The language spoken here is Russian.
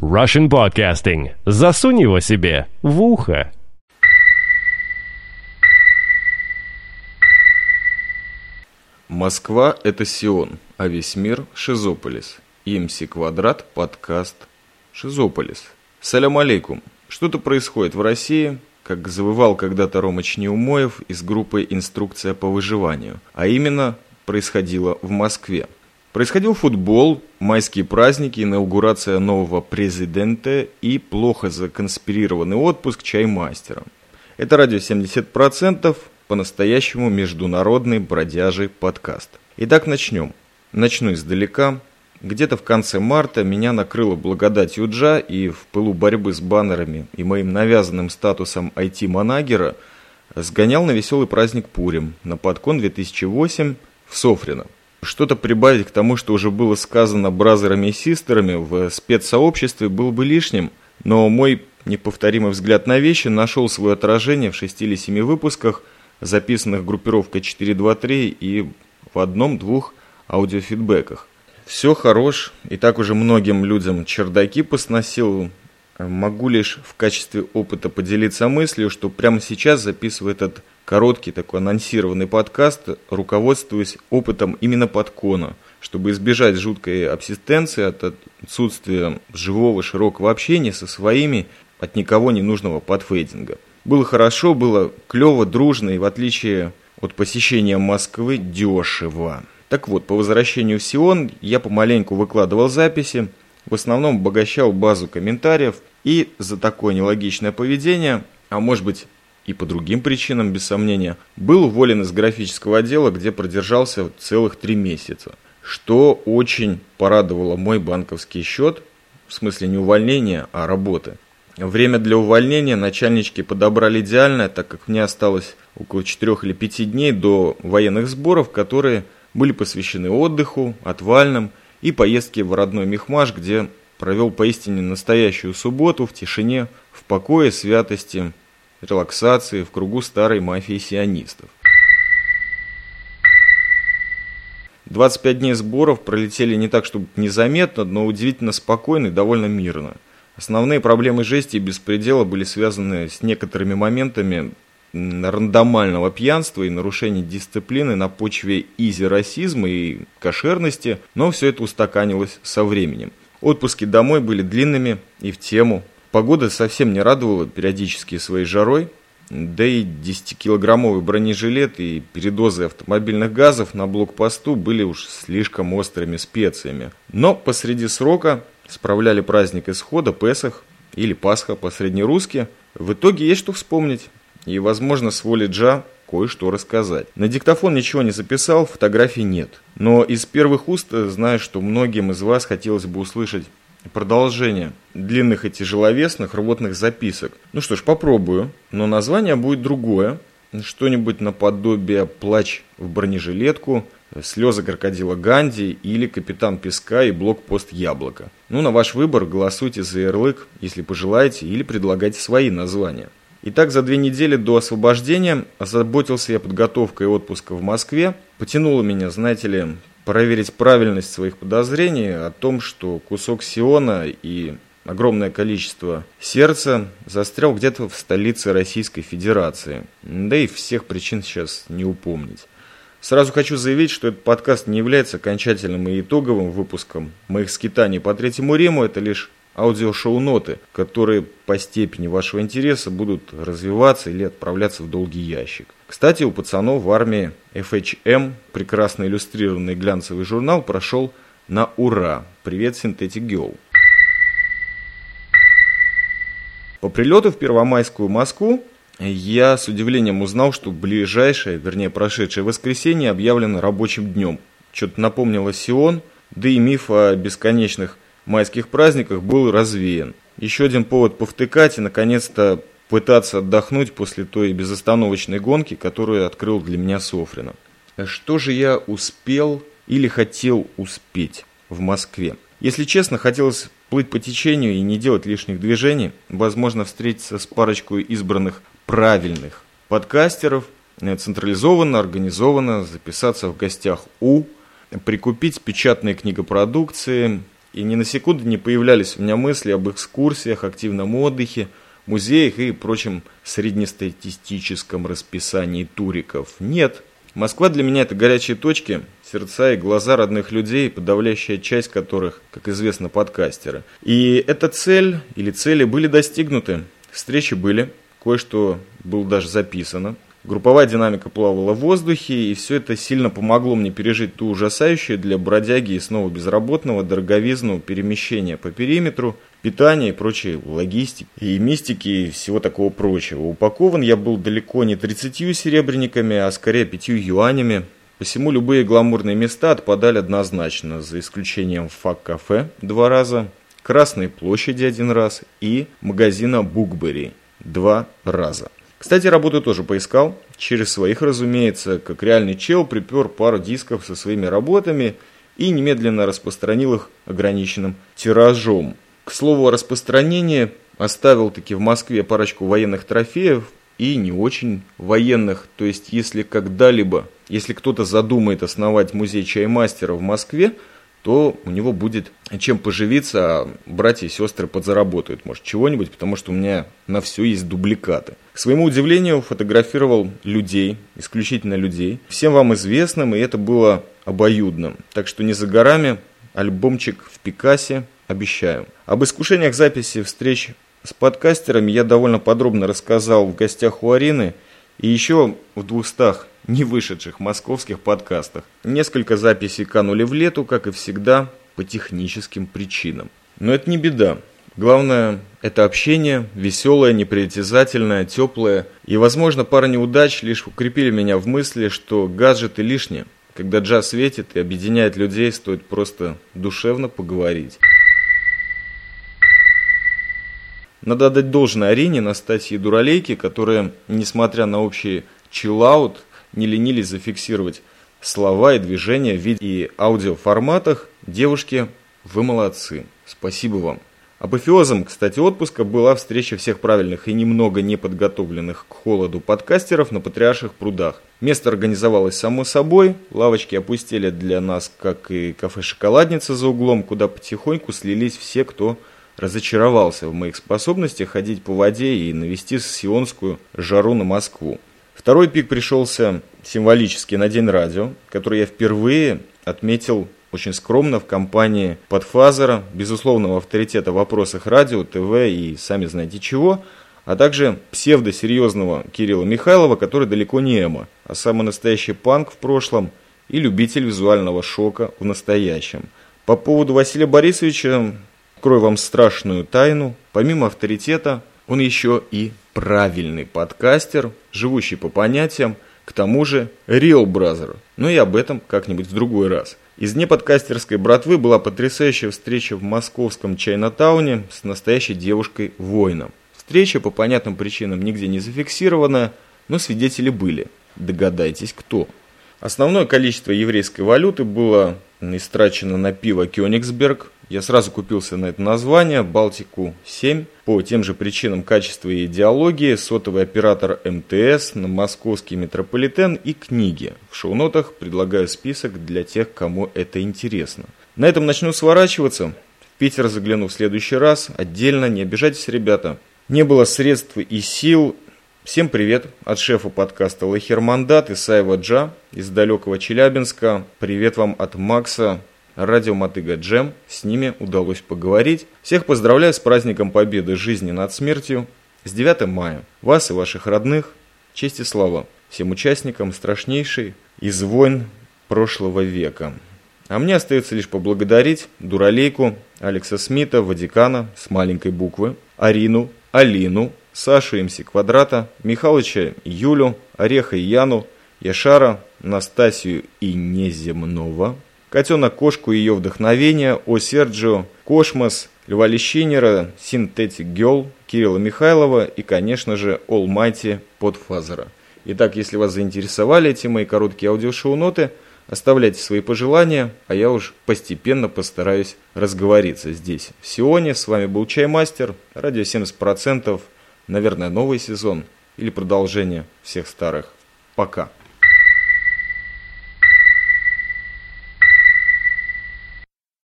Russian Podcasting. Засунь его себе в ухо. Москва – это Сион, а весь мир – Шизополис. ИМС Квадрат, подкаст Шизополис. Салям алейкум. Что-то происходит в России, как завывал когда-то Ромыч Неумоев из группы «Инструкция по выживанию», а именно происходило в Москве. Происходил футбол, майские праздники, инаугурация нового президента и плохо законспирированный отпуск чаймастера. Это радио 70%, по-настоящему международный бродяжий подкаст. Итак, начнем. Начну издалека. Где-то в конце марта меня накрыло благодать Юджа и в пылу борьбы с баннерами и моим навязанным статусом IT-манагера сгонял на веселый праздник Пурим на подкон 2008 в Софрино. Что-то прибавить к тому, что уже было сказано бразерами и систерами в спецсообществе было бы лишним, но мой неповторимый взгляд на вещи нашел свое отражение в шести или семи выпусках – записанных группировкой 423 и в одном-двух аудиофидбэках. Все хорош, и так уже многим людям чердаки посносил. Могу лишь в качестве опыта поделиться мыслью, что прямо сейчас записываю этот короткий такой анонсированный подкаст, руководствуясь опытом именно подкона, чтобы избежать жуткой абсистенции от отсутствия живого широкого общения со своими от никого не нужного подфейдинга. Было хорошо, было клево, дружно и в отличие от посещения Москвы дешево. Так вот, по возвращению в Сион я помаленьку выкладывал записи, в основном обогащал базу комментариев и за такое нелогичное поведение, а может быть и по другим причинам, без сомнения, был уволен из графического отдела, где продержался целых три месяца. Что очень порадовало мой банковский счет, в смысле не увольнения, а работы. Время для увольнения начальнички подобрали идеальное, так как мне осталось около 4 или 5 дней до военных сборов, которые были посвящены отдыху, отвальным и поездке в родной Мехмаш, где провел поистине настоящую субботу в тишине, в покое, святости, релаксации, в кругу старой мафии сионистов. 25 дней сборов пролетели не так, чтобы незаметно, но удивительно спокойно и довольно мирно – Основные проблемы жести и беспредела были связаны с некоторыми моментами рандомального пьянства и нарушения дисциплины на почве изи-расизма и кошерности, но все это устаканилось со временем. Отпуски домой были длинными и в тему. Погода совсем не радовала периодически своей жарой, да и 10-килограммовый бронежилет и передозы автомобильных газов на блокпосту были уж слишком острыми специями. Но посреди срока справляли праздник исхода, Песах или Пасха по-среднерусски, в итоге есть что вспомнить. И, возможно, с воли Джа кое-что рассказать. На диктофон ничего не записал, фотографий нет. Но из первых уст знаю, что многим из вас хотелось бы услышать продолжение длинных и тяжеловесных рвотных записок. Ну что ж, попробую, но название будет другое. Что-нибудь наподобие «Плач в бронежилетку», «Слезы крокодила Ганди» или «Капитан Песка» и «Блокпост Яблоко». Ну, на ваш выбор голосуйте за ярлык, если пожелаете, или предлагайте свои названия. Итак, за две недели до освобождения озаботился я подготовкой отпуска в Москве. Потянуло меня, знаете ли, проверить правильность своих подозрений о том, что кусок Сиона и огромное количество сердца застрял где-то в столице Российской Федерации. Да и всех причин сейчас не упомнить. Сразу хочу заявить, что этот подкаст не является окончательным и итоговым выпуском моих скитаний по Третьему Риму. Это лишь аудиошоу-ноты, которые по степени вашего интереса будут развиваться или отправляться в долгий ящик. Кстати, у пацанов в армии FHM прекрасно иллюстрированный глянцевый журнал прошел на ура. Привет, Synthetic Girl. По прилету в Первомайскую Москву я с удивлением узнал, что ближайшее, вернее прошедшее воскресенье объявлено рабочим днем. Что-то напомнило Сион, да и миф о бесконечных майских праздниках был развеян. Еще один повод повтыкать и наконец-то пытаться отдохнуть после той безостановочной гонки, которую открыл для меня Софрина. Что же я успел или хотел успеть в Москве? Если честно, хотелось плыть по течению и не делать лишних движений, возможно, встретиться с парочкой избранных правильных подкастеров, э, централизованно, организованно записаться в гостях у, прикупить печатные книгопродукции, и ни на секунду не появлялись у меня мысли об экскурсиях, активном отдыхе, музеях и прочем среднестатистическом расписании туриков. Нет, Москва для меня это горячие точки, сердца и глаза родных людей, подавляющая часть которых, как известно, подкастеры. И эта цель или цели были достигнуты. Встречи были, кое-что было даже записано. Групповая динамика плавала в воздухе, и все это сильно помогло мне пережить ту ужасающую для бродяги и снова безработного дороговизну перемещения по периметру, питания и прочей логистики, и мистики, и всего такого прочего. Упакован я был далеко не 30 серебряниками, а скорее 5 юанями. Посему любые гламурные места отпадали однозначно, за исключением фак-кафе два раза, Красной площади один раз и магазина Букбери два раза. Кстати, работу тоже поискал. Через своих, разумеется, как реальный чел, припер пару дисков со своими работами и немедленно распространил их ограниченным тиражом. К слову о распространении, оставил таки в Москве парочку военных трофеев и не очень военных. То есть, если когда-либо, если кто-то задумает основать музей чаймастера в Москве, то у него будет чем поживиться, а братья и сестры подзаработают, может, чего-нибудь, потому что у меня на все есть дубликаты. К своему удивлению, фотографировал людей, исключительно людей, всем вам известным, и это было обоюдным. Так что не за горами, альбомчик в Пикасе, обещаю. Об искушениях записи встреч с подкастерами я довольно подробно рассказал в гостях у Арины, и еще в двухстах не вышедших московских подкастах. Несколько записей канули в лету, как и всегда, по техническим причинам. Но это не беда. Главное, это общение, веселое, непритязательное, теплое. И, возможно, пара неудач лишь укрепили меня в мысли, что гаджеты лишние. Когда джаз светит и объединяет людей, стоит просто душевно поговорить. Надо отдать должное Арине, Настасье Дуралейке, которые, несмотря на общий чиллаут, не ленились зафиксировать слова и движения в виде и аудиоформатах. Девушки, вы молодцы. Спасибо вам. Апофеозом, кстати, отпуска была встреча всех правильных и немного неподготовленных к холоду подкастеров на Патриарших прудах. Место организовалось само собой, лавочки опустили для нас, как и кафе-шоколадница за углом, куда потихоньку слились все, кто разочаровался в моих способностях ходить по воде и навести сионскую жару на Москву. Второй пик пришелся символически на День радио, который я впервые отметил очень скромно в компании подфазера, безусловного авторитета в вопросах радио, ТВ и сами знаете чего, а также псевдосерьезного Кирилла Михайлова, который далеко не эмо, а самый настоящий панк в прошлом и любитель визуального шока в настоящем. По поводу Василия Борисовича, открою вам страшную тайну, помимо авторитета, он еще и правильный подкастер, живущий по понятиям, к тому же real brother. Но и об этом как-нибудь в другой раз. Из неподкастерской братвы была потрясающая встреча в московском Чайнатауне с настоящей девушкой-воином. Встреча по понятным причинам нигде не зафиксирована, но свидетели были. Догадайтесь, кто. Основное количество еврейской валюты было истрачено на пиво Кёнигсберг, я сразу купился на это название, Балтику-7, по тем же причинам качества и идеологии, сотовый оператор МТС, на московский метрополитен и книги. В шоу-нотах предлагаю список для тех, кому это интересно. На этом начну сворачиваться. В Питер загляну в следующий раз. Отдельно, не обижайтесь, ребята. Не было средств и сил. Всем привет от шефа подкаста Лахермандат Исаева Джа из далекого Челябинска. Привет вам от Макса радио Мотыга Джем, с ними удалось поговорить. Всех поздравляю с праздником Победы жизни над смертью, с 9 мая. Вас и ваших родных, честь и слава всем участникам страшнейшей из войн прошлого века. А мне остается лишь поблагодарить Дуралейку, Алекса Смита, Ватикана с маленькой буквы, Арину, Алину, Сашу МС Квадрата, Михалыча Юлю, Ореха и Яну, Яшара, Настасию и Неземного, Котенок-кошку и ее вдохновение, О Серджио, Кошмос, Льва Лещинера, Синтетик Гел, Кирилла Михайлова и, конечно же, Олмайти Подфазера. Итак, если вас заинтересовали эти мои короткие аудиошоу-ноты, оставляйте свои пожелания, а я уж постепенно постараюсь разговориться здесь. В Сионе с вами был Чаймастер, радио 70%, наверное, новый сезон или продолжение всех старых. Пока.